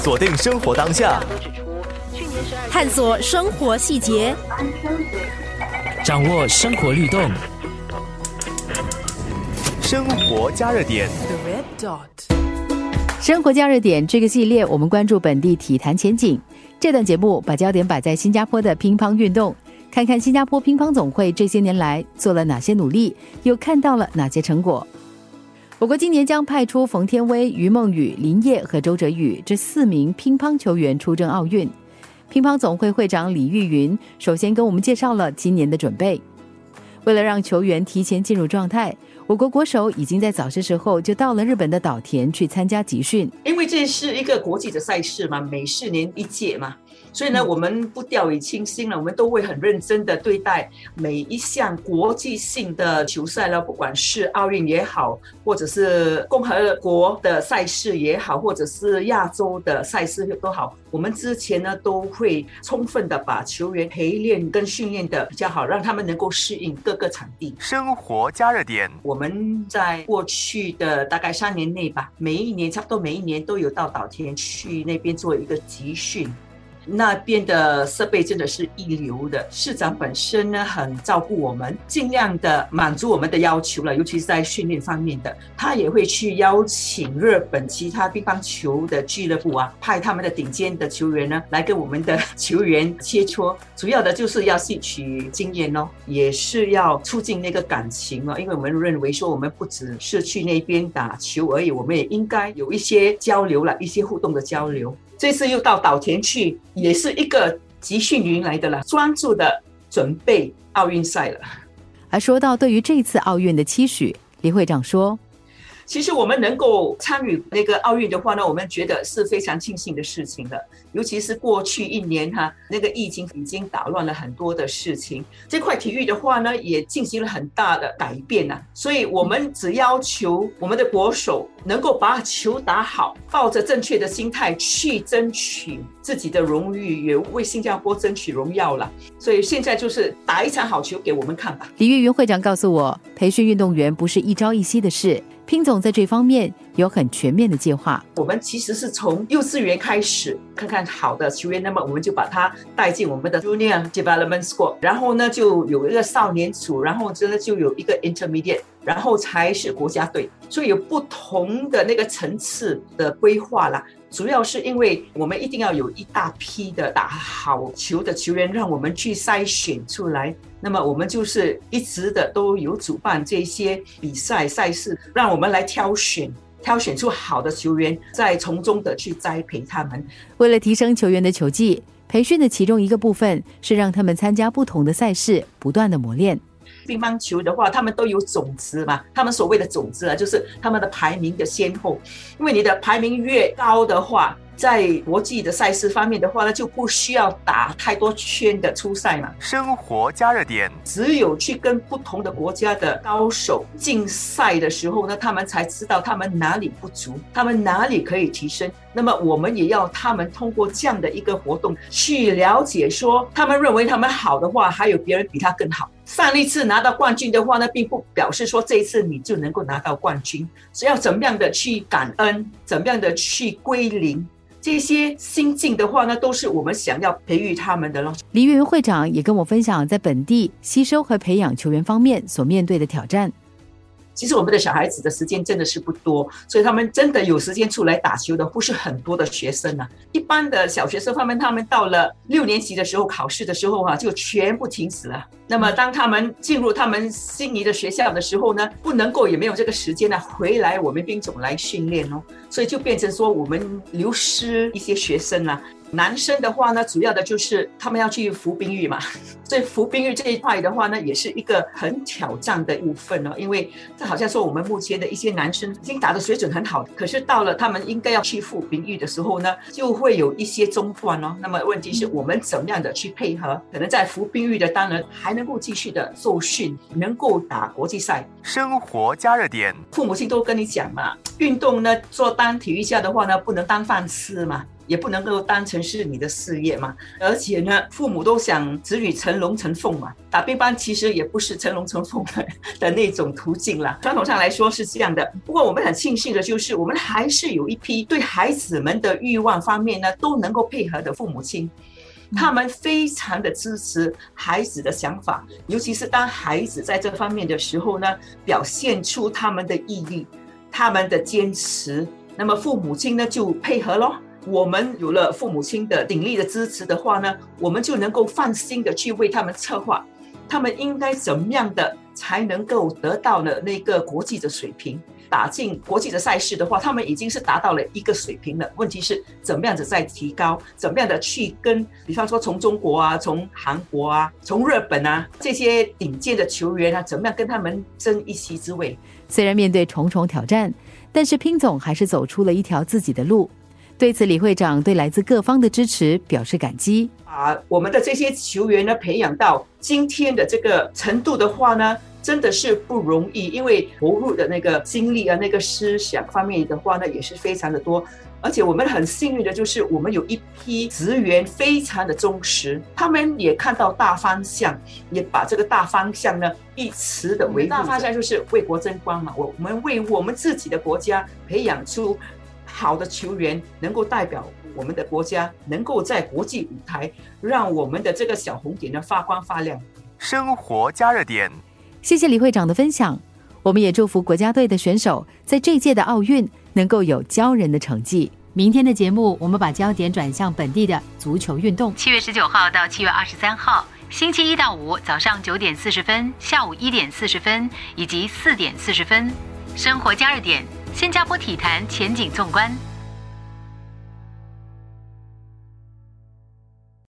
锁定生活当下，探索生活细节，掌握生活律动。生活加热点。生活加热点这个系列，我们关注本地体坛前景。这段节目把焦点摆在新加坡的乒乓运动，看看新加坡乒乓总会这些年来做了哪些努力，又看到了哪些成果。我国今年将派出冯天薇、于梦雨、林烨和周哲宇这四名乒乓球员出征奥运。乒乓总会会长李玉云首先跟我们介绍了今年的准备。为了让球员提前进入状态，我国国手已经在早些时候就到了日本的岛田去参加集训。因为这是一个国际的赛事嘛，每四年一届嘛。所以呢，我们不掉以轻心了，我们都会很认真的对待每一项国际性的球赛了，不管是奥运也好，或者是共和国的赛事也好，或者是亚洲的赛事都好，我们之前呢都会充分的把球员陪练跟训练的比较好，让他们能够适应各个场地。生活加热点，我们在过去的大概三年内吧，每一年差不多每一年都有到岛田去那边做一个集训。那边的设备真的是一流的，市长本身呢很照顾我们，尽量的满足我们的要求了，尤其是在训练方面的，他也会去邀请日本其他乒乓球的俱乐部啊，派他们的顶尖的球员呢来跟我们的球员切磋，主要的就是要吸取经验哦，也是要促进那个感情哦，因为我们认为说我们不只是去那边打球而已，我们也应该有一些交流了，一些互动的交流。这次又到岛田去，也是一个集训营来的了，专注的准备奥运赛了。而说到对于这次奥运的期许，李会长说。其实我们能够参与那个奥运的话呢，我们觉得是非常庆幸的事情的。尤其是过去一年哈，那个疫情已经打乱了很多的事情。这块体育的话呢，也进行了很大的改变呐。所以我们只要求我们的国手能够把球打好，抱着正确的心态去争取自己的荣誉，也为新加坡争取荣耀了。所以现在就是打一场好球给我们看吧。李玉云会长告诉我，培训运动员不是一朝一夕的事。拼总在这方面有很全面的计划。我们其实是从幼稚园开始，看看好的球员，那么我们就把他带进我们的 Junior Development School，然后呢就有一个少年组，然后真的就有一个 Intermediate，然后才是国家队，所以有不同的那个层次的规划啦。主要是因为我们一定要有一大批的打好球的球员，让我们去筛选出来。那么我们就是一直的都有主办这些比赛赛事，让我们来挑选，挑选出好的球员，再从中的去栽培他们。为了提升球员的球技，培训的其中一个部分是让他们参加不同的赛事，不断的磨练。乒乓球的话，他们都有种子嘛。他们所谓的种子啊，就是他们的排名的先后。因为你的排名越高的话，在国际的赛事方面的话呢，就不需要打太多圈的初赛嘛。生活加热点，只有去跟不同的国家的高手竞赛的时候呢，他们才知道他们哪里不足，他们哪里可以提升。那么我们也要他们通过这样的一个活动去了解，说他们认为他们好的话，还有别人比他更好。上一次拿到冠军的话呢，并不表示说这一次你就能够拿到冠军，是要怎么样的去感恩，怎么样的去归零。这些心境的话呢，都是我们想要培育他们的咯。黎云会长也跟我分享，在本地吸收和培养球员方面所面对的挑战。其实我们的小孩子的时间真的是不多，所以他们真的有时间出来打球的不是很多的学生啊。一般的小学生他们，他们到了六年级的时候考试的时候哈，就全部停止了。那么当他们进入他们心仪的学校的时候呢，不能够也没有这个时间呢回来我们兵种来训练哦，所以就变成说我们流失一些学生了。男生的话呢，主要的就是他们要去服兵役嘛，所以服兵役这一块的话呢，也是一个很挑战的部分哦。因为这好像说我们目前的一些男生已经打的水准很好，可是到了他们应该要去服兵役的时候呢，就会有一些中断哦。那么问题是我们怎么样的去配合？可能在服兵役的当然还能够继续的受训，能够打国际赛。生活加热点，父母亲都跟你讲嘛，运动呢做当体育家的话呢，不能当饭吃嘛。也不能够当成是你的事业嘛。而且呢，父母都想子女成龙成凤嘛，打乒乓其实也不是成龙成凤的 的那种途径啦。传统上来说是这样的，不过我们很庆幸的就是，我们还是有一批对孩子们的欲望方面呢都能够配合的父母亲。他们非常的支持孩子的想法，尤其是当孩子在这方面的时候呢，表现出他们的毅力、他们的坚持，那么父母亲呢就配合咯。我们有了父母亲的鼎力的支持的话呢，我们就能够放心的去为他们策划，他们应该怎么样的才能够得到了那个国际的水平。打进国际的赛事的话，他们已经是达到了一个水平了。问题是怎么样子在提高？怎么样的去跟，比方说从中国啊，从韩国啊，从日本啊这些顶尖的球员啊，怎么样跟他们争一席之位？虽然面对重重挑战，但是拼总还是走出了一条自己的路。对此，李会长对来自各方的支持表示感激。把我们的这些球员呢培养到今天的这个程度的话呢？真的是不容易，因为投入的那个精力啊，那个思想方面的话呢，也是非常的多。而且我们很幸运的就是，我们有一批职员非常的忠实，他们也看到大方向，也把这个大方向呢一直的维大方向就是为国争光嘛。我们为我们自己的国家培养出好的球员，能够代表我们的国家，能够在国际舞台让我们的这个小红点呢发光发亮。生活加热点。谢谢李会长的分享，我们也祝福国家队的选手在这届的奥运能够有骄人的成绩。明天的节目，我们把焦点转向本地的足球运动。七月十九号到七月二十三号，星期一到五早上九点四十分、下午一点四十分以及四点四十分，生活加热点，新加坡体坛前景纵观。